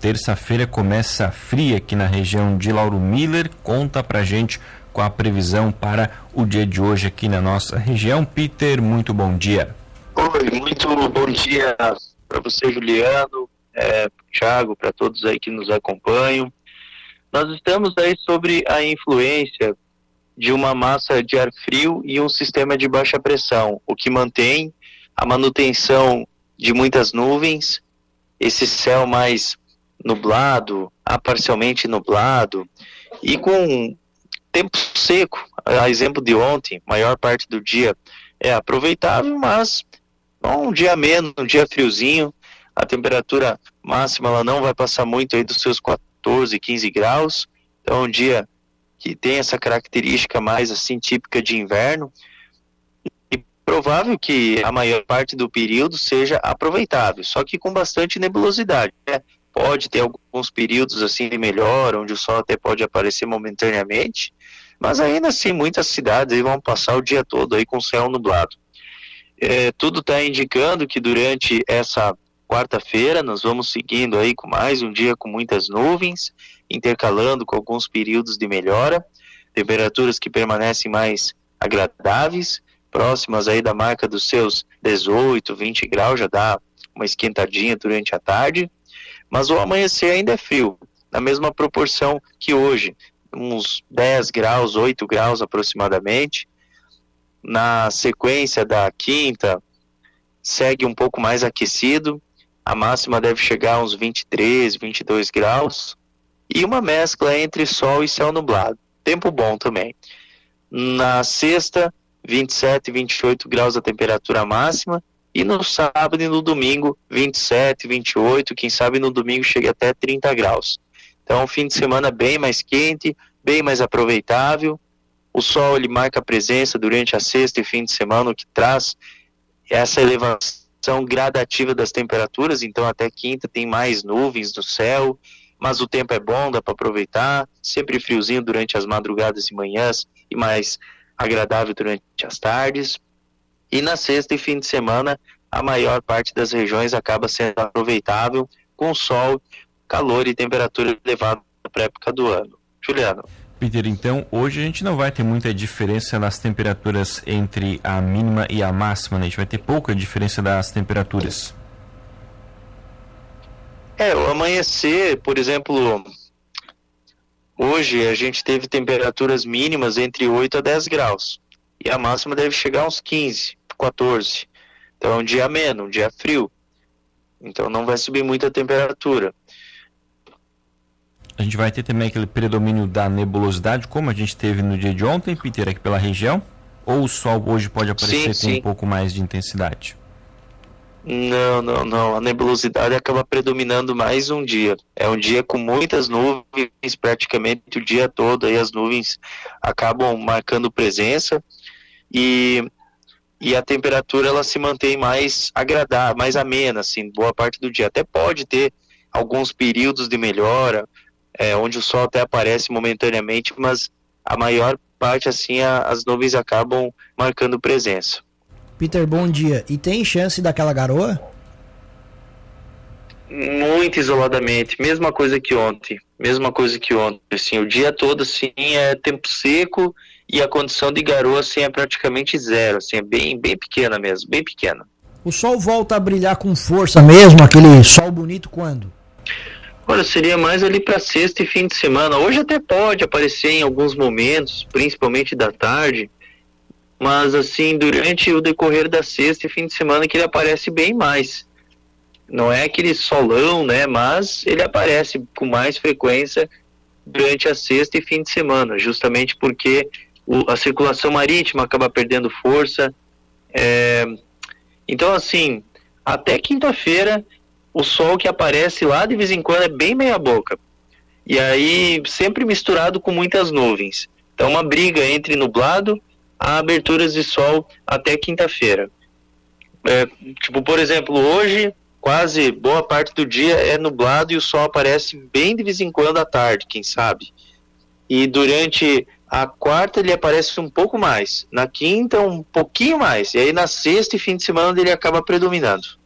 Terça-feira começa fria aqui na região de Lauro Miller. Conta pra gente com a previsão para o dia de hoje aqui na nossa região. Peter, muito bom dia. Oi, muito bom dia para você, Juliano, é, Thiago, para todos aí que nos acompanham. Nós estamos aí sobre a influência de uma massa de ar frio e um sistema de baixa pressão, o que mantém a manutenção de muitas nuvens, esse céu mais nublado, a parcialmente nublado, e com tempo seco, a exemplo de ontem, maior parte do dia é aproveitável, mas um dia menos, um dia friozinho, a temperatura máxima ela não vai passar muito aí dos seus 14, 15 graus, então é um dia que tem essa característica mais assim típica de inverno e provável que a maior parte do período seja aproveitável, só que com bastante nebulosidade. Né? Pode ter alguns períodos assim de melhor, onde o sol até pode aparecer momentaneamente, mas ainda assim, muitas cidades vão passar o dia todo aí com céu nublado. É, tudo está indicando que durante essa quarta-feira nós vamos seguindo aí com mais um dia com muitas nuvens, intercalando com alguns períodos de melhora, temperaturas que permanecem mais agradáveis, próximas aí da marca dos seus 18, 20 graus, já dá uma esquentadinha durante a tarde, mas o amanhecer ainda é frio, na mesma proporção que hoje, uns 10 graus, 8 graus aproximadamente. Na sequência da quinta, segue um pouco mais aquecido, a máxima deve chegar a uns 23, 22 graus, e uma mescla entre sol e céu nublado. Tempo bom também. Na sexta, 27, 28 graus a temperatura máxima, e no sábado e no domingo, 27, 28, quem sabe no domingo chega até 30 graus. Então, um fim de semana bem mais quente, bem mais aproveitável. O sol ele marca a presença durante a sexta e fim de semana, o que traz essa elevação gradativa das temperaturas. Então, até quinta tem mais nuvens no céu, mas o tempo é bom, dá para aproveitar. Sempre friozinho durante as madrugadas e manhãs e mais agradável durante as tardes. E na sexta e fim de semana, a maior parte das regiões acaba sendo aproveitável, com sol, calor e temperatura elevada para a época do ano. Juliano. Peter, então hoje a gente não vai ter muita diferença nas temperaturas entre a mínima e a máxima, né? A gente vai ter pouca diferença das temperaturas. É, o amanhecer, por exemplo, hoje a gente teve temperaturas mínimas entre 8 a 10 graus. E a máxima deve chegar uns 15, 14. Então é um dia menos, um dia frio. Então não vai subir muito a temperatura. A gente vai ter também aquele predomínio da nebulosidade, como a gente teve no dia de ontem, Peter, aqui pela região? Ou o sol hoje pode aparecer sim, com um pouco mais de intensidade? Não, não, não. A nebulosidade acaba predominando mais um dia. É um dia com muitas nuvens, praticamente o dia todo. Aí as nuvens acabam marcando presença e, e a temperatura ela se mantém mais agradável, mais amena, assim, boa parte do dia. Até pode ter alguns períodos de melhora, é, onde o sol até aparece momentaneamente, mas a maior parte, assim, a, as nuvens acabam marcando presença. Peter, bom dia. E tem chance daquela garoa? Muito isoladamente, mesma coisa que ontem, mesma coisa que ontem, assim, o dia todo, assim, é tempo seco e a condição de garoa, assim, é praticamente zero, assim, é bem, bem pequena mesmo, bem pequena. O sol volta a brilhar com força mesmo, aquele sol bonito quando? Olha, seria mais ali para sexta e fim de semana. Hoje até pode aparecer em alguns momentos, principalmente da tarde, mas assim, durante o decorrer da sexta e fim de semana que ele aparece bem mais. Não é aquele solão, né, mas ele aparece com mais frequência durante a sexta e fim de semana, justamente porque o, a circulação marítima acaba perdendo força. É, então, assim, até quinta-feira o sol que aparece lá de vez em quando é bem meia boca. E aí, sempre misturado com muitas nuvens. Então, uma briga entre nublado a aberturas de sol até quinta-feira. É, tipo, por exemplo, hoje, quase boa parte do dia é nublado e o sol aparece bem de vez em quando à tarde, quem sabe. E durante a quarta ele aparece um pouco mais, na quinta um pouquinho mais, e aí na sexta e fim de semana ele acaba predominando.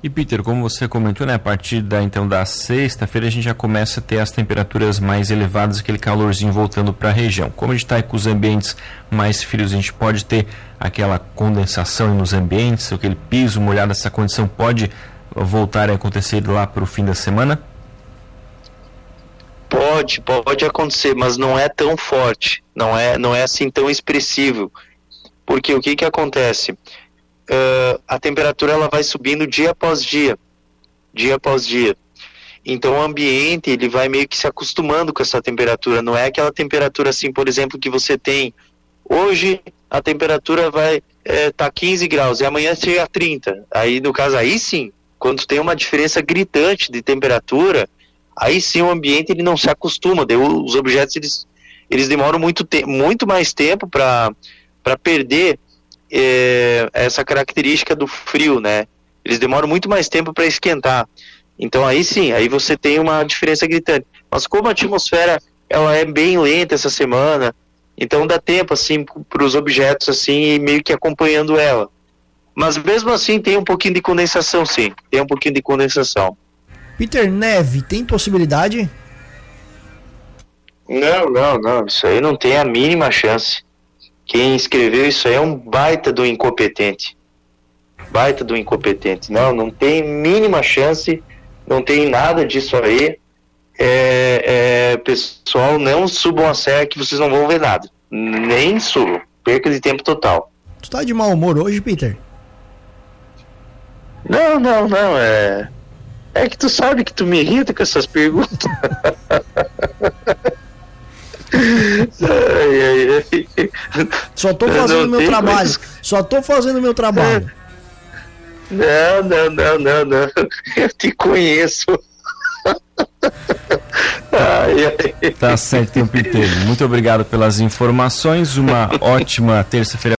E Peter, como você comentou, né, a partir da então da sexta-feira a gente já começa a ter as temperaturas mais elevadas, aquele calorzinho voltando para a região. Como a gente está com os ambientes mais frios, a gente pode ter aquela condensação nos ambientes, aquele piso molhado, essa condição pode voltar a acontecer lá para o fim da semana? Pode, pode acontecer, mas não é tão forte, não é, não é assim tão expressivo. Porque o que que acontece? uh, a temperatura ela vai subindo dia após dia, dia após dia. Então o ambiente ele vai meio que se acostumando com essa temperatura. Não é aquela temperatura assim, por exemplo, que você tem hoje a temperatura vai é, tá 15 graus e amanhã chega a 30. Aí no caso aí sim, quando tem uma diferença gritante de temperatura, aí sim o ambiente ele não se acostuma. os objetos eles, eles demoram muito, te muito mais tempo para perder é, essa característica do frio, né? Eles demoram muito mais tempo para esquentar. Então aí sim, aí você tem uma diferença gritante. Mas como a atmosfera ela é bem lenta essa semana, então dá tempo assim para os objetos assim meio que acompanhando ela. Mas mesmo assim tem um pouquinho de condensação, sim. Tem um pouquinho de condensação. Peter Neve tem possibilidade? Não, não, não. Isso aí não tem a mínima chance. Quem escreveu isso aí é um baita do incompetente. Baita do incompetente. Não, não tem mínima chance, não tem nada disso aí. É, é, pessoal, não subam a serra que vocês não vão ver nada. Nem subam. Perca de tempo total. Tu tá de mau humor hoje, Peter? Não, não, não. É. É que tu sabe que tu me irrita com essas perguntas. ai, ai, ai. Só tô fazendo meu trabalho. Mais... Só tô fazendo meu trabalho. Não, não, não, não, não. Eu te conheço. Ai, ai. Tá certo, Peter. Muito obrigado pelas informações. Uma ótima terça-feira.